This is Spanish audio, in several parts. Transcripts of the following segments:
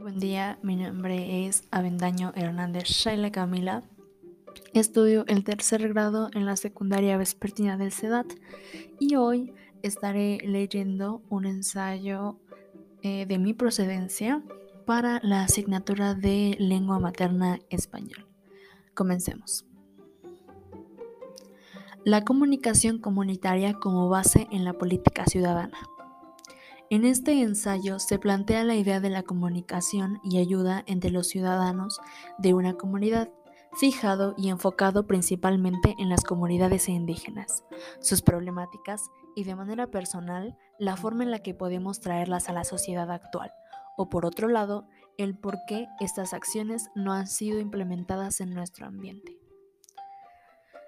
buen día, mi nombre es Avendaño Hernández Shaila Camila. Estudio el tercer grado en la secundaria vespertina del CEDAT y hoy estaré leyendo un ensayo eh, de mi procedencia para la asignatura de lengua materna español. Comencemos. La comunicación comunitaria como base en la política ciudadana. En este ensayo se plantea la idea de la comunicación y ayuda entre los ciudadanos de una comunidad, fijado y enfocado principalmente en las comunidades indígenas, sus problemáticas y de manera personal la forma en la que podemos traerlas a la sociedad actual, o por otro lado, el por qué estas acciones no han sido implementadas en nuestro ambiente.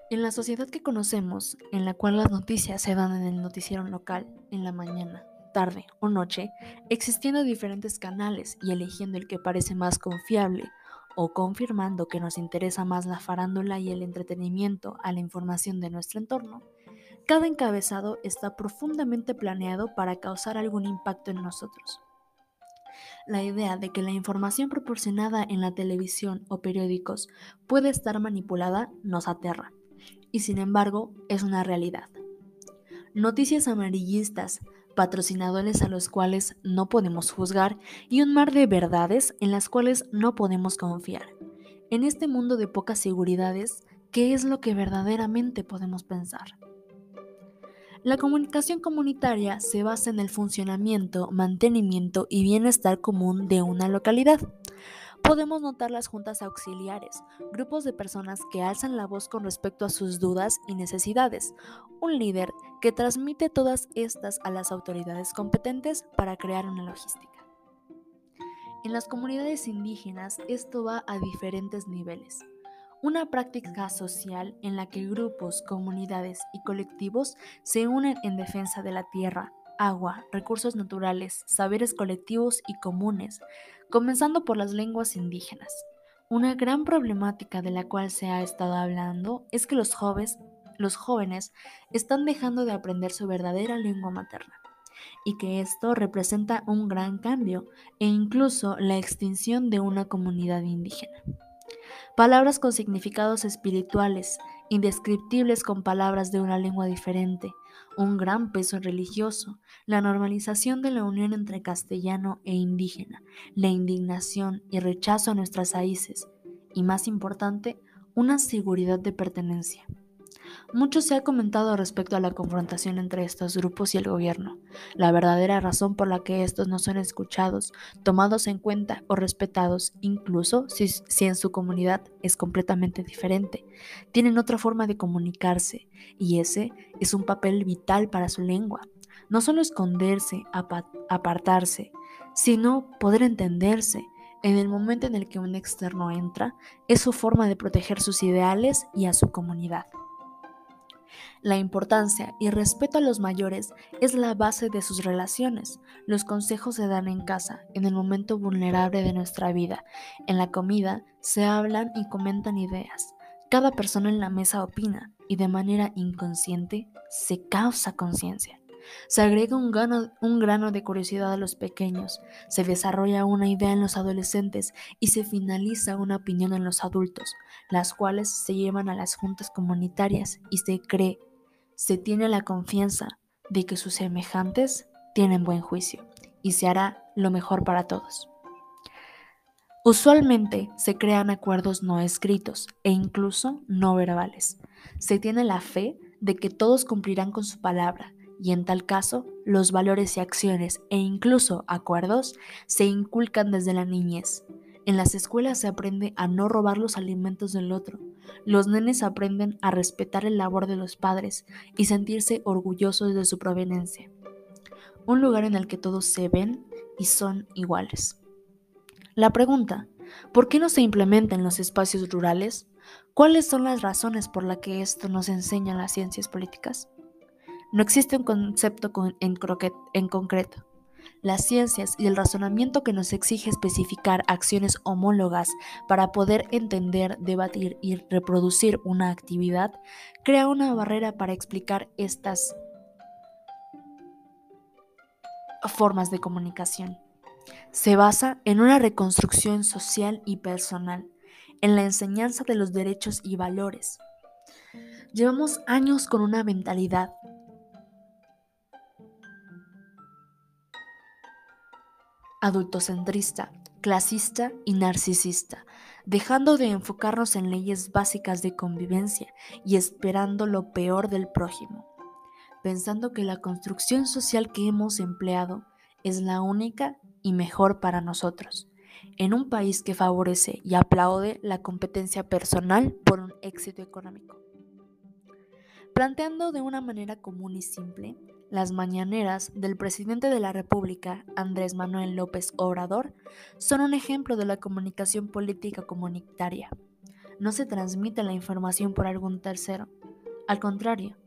En la sociedad que conocemos, en la cual las noticias se dan en el noticiero local, en la mañana, tarde o noche, existiendo diferentes canales y eligiendo el que parece más confiable o confirmando que nos interesa más la farándula y el entretenimiento a la información de nuestro entorno, cada encabezado está profundamente planeado para causar algún impacto en nosotros. La idea de que la información proporcionada en la televisión o periódicos puede estar manipulada nos aterra, y sin embargo es una realidad. Noticias amarillistas, patrocinadores a los cuales no podemos juzgar y un mar de verdades en las cuales no podemos confiar. En este mundo de pocas seguridades, ¿qué es lo que verdaderamente podemos pensar? La comunicación comunitaria se basa en el funcionamiento, mantenimiento y bienestar común de una localidad podemos notar las juntas auxiliares, grupos de personas que alzan la voz con respecto a sus dudas y necesidades, un líder que transmite todas estas a las autoridades competentes para crear una logística. En las comunidades indígenas esto va a diferentes niveles. Una práctica social en la que grupos, comunidades y colectivos se unen en defensa de la tierra, agua, recursos naturales, saberes colectivos y comunes, comenzando por las lenguas indígenas. Una gran problemática de la cual se ha estado hablando es que los jóvenes, los jóvenes están dejando de aprender su verdadera lengua materna y que esto representa un gran cambio e incluso la extinción de una comunidad indígena. Palabras con significados espirituales, indescriptibles con palabras de una lengua diferente, un gran peso religioso, la normalización de la unión entre castellano e indígena, la indignación y rechazo a nuestras raíces, y más importante, una seguridad de pertenencia. Mucho se ha comentado respecto a la confrontación entre estos grupos y el gobierno, la verdadera razón por la que estos no son escuchados, tomados en cuenta o respetados, incluso si, en su comunidad es completamente diferente. Tienen otra forma de comunicarse y ese es un papel vital para su lengua. No solo esconderse, apartarse, sino poder entenderse. En el momento en el que un externo entra, es su forma de proteger sus ideales y a su comunidad. La importancia y respeto a los mayores es la base de sus relaciones. Los consejos se dan en casa, en el momento vulnerable de nuestra vida. En la comida se hablan y comentan ideas. Cada persona en la mesa opina y de manera inconsciente se causa conciencia. Se agrega un grano, de curiosidad a los pequeños, se desarrolla una idea en los adolescentes y se finaliza una opinión en los adultos, las cuales se llevan a las juntas comunitarias y se cree se tiene la confianza de que sus semejantes tienen buen juicio y se hará lo mejor para todos. Usualmente se crean acuerdos no escritos e incluso no verbales. Se tiene la fe de que todos cumplirán con su palabra y en tal caso los valores y acciones e incluso acuerdos se inculcan desde la niñez. En las escuelas se aprende a no robar los alimentos del otro. Los nenes aprenden a respetar el labor de los padres y sentirse orgullosos de su proveniencia. Un lugar en el que todos se ven y son iguales. La pregunta, ¿por qué no se implementa en los espacios rurales? ¿Cuáles son las razones por las que esto nos enseña las ciencias políticas? No existe un concepto en, en concreto las ciencias y el razonamiento que nos exige especificar acciones homólogas para poder entender, debatir y reproducir una actividad, crea una barrera para explicar estas formas de comunicación. se basa en una reconstrucción social y personal, en la enseñanza de los derechos y valores. Llevamos años con una mentalidad adultocentrista, clasista y narcisista, dejando de enfocarnos en leyes básicas de convivencia y esperando lo peor del prójimo, pensando que la construcción social que hemos empleado es la única y mejor para nosotros, en un país que favorece y aplaude la competencia personal por un éxito económico. Planteando de una manera común y simple, las mañaneras del presidente de la República, Andrés Manuel López Obrador, son un ejemplo de la comunicación política comunitaria. No se transmite la información por algún tercero. Al contrario,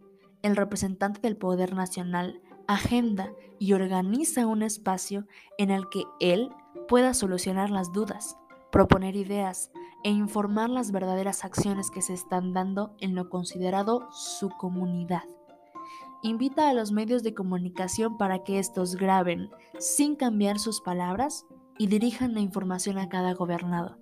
el representante del poder nacional agenda y organiza un espacio en el que él pueda solucionar las dudas, proponer ideas e informar las verdaderas acciones que se están dando en lo considerado su comunidad invita a los medios de comunicación para que estos graben sin cambiar sus palabras y dirijan la información a cada gobernado.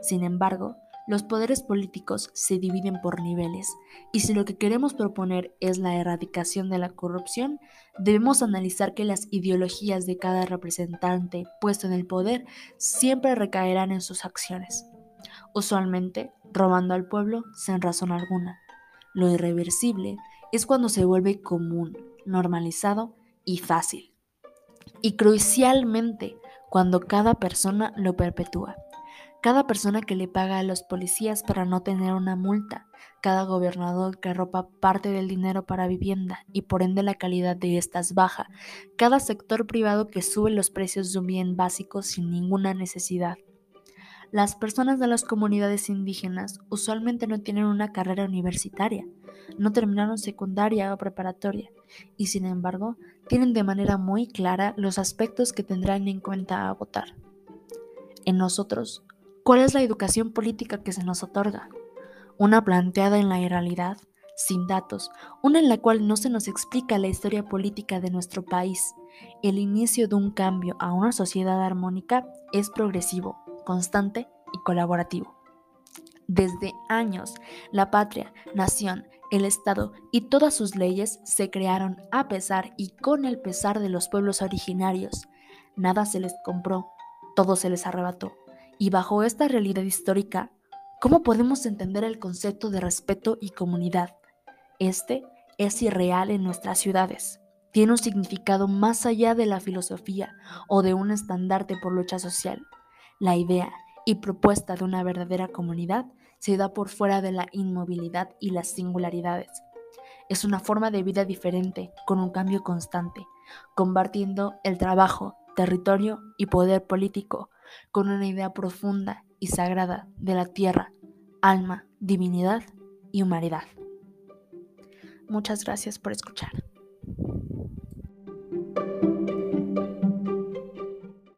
Sin embargo, los poderes políticos se dividen por niveles y si lo que queremos proponer es la erradicación de la corrupción, debemos analizar que las ideologías de cada representante puesto en el poder siempre recaerán en sus acciones, usualmente robando al pueblo sin razón alguna. Lo irreversible es cuando se vuelve común, normalizado y fácil. Y crucialmente, cuando cada persona lo perpetúa. Cada persona que le paga a los policías para no tener una multa, cada gobernador que ropa parte del dinero para vivienda y por ende la calidad de estas baja, cada sector privado que sube los precios de un bien básico sin ninguna necesidad. Las personas de las comunidades indígenas usualmente no tienen una carrera universitaria, no terminaron secundaria o preparatoria y sin embargo tienen de manera muy clara los aspectos que tendrán en cuenta a votar. En nosotros, ¿cuál es la educación política que se nos otorga? Una planteada en la realidad, sin datos, una en la cual no se nos explica la historia política de nuestro país. El inicio de un cambio a una sociedad armónica es progresivo, constante y colaborativo. Desde años, la patria, nación, el Estado y todas sus leyes se crearon a pesar y con el pesar de los pueblos originarios. Nada se les compró, todo se les arrebató. Y bajo esta realidad histórica, ¿cómo podemos entender el concepto de respeto y comunidad? Este es irreal en nuestras ciudades. Tiene un significado más allá de la filosofía o de un estandarte por lucha social. La idea y propuesta de una verdadera comunidad se da por fuera de la inmovilidad y las singularidades. Es una forma de vida diferente, con un cambio constante, compartiendo el trabajo, territorio y poder político con una idea profunda y sagrada de la tierra, alma, divinidad y humanidad. Muchas gracias por escuchar.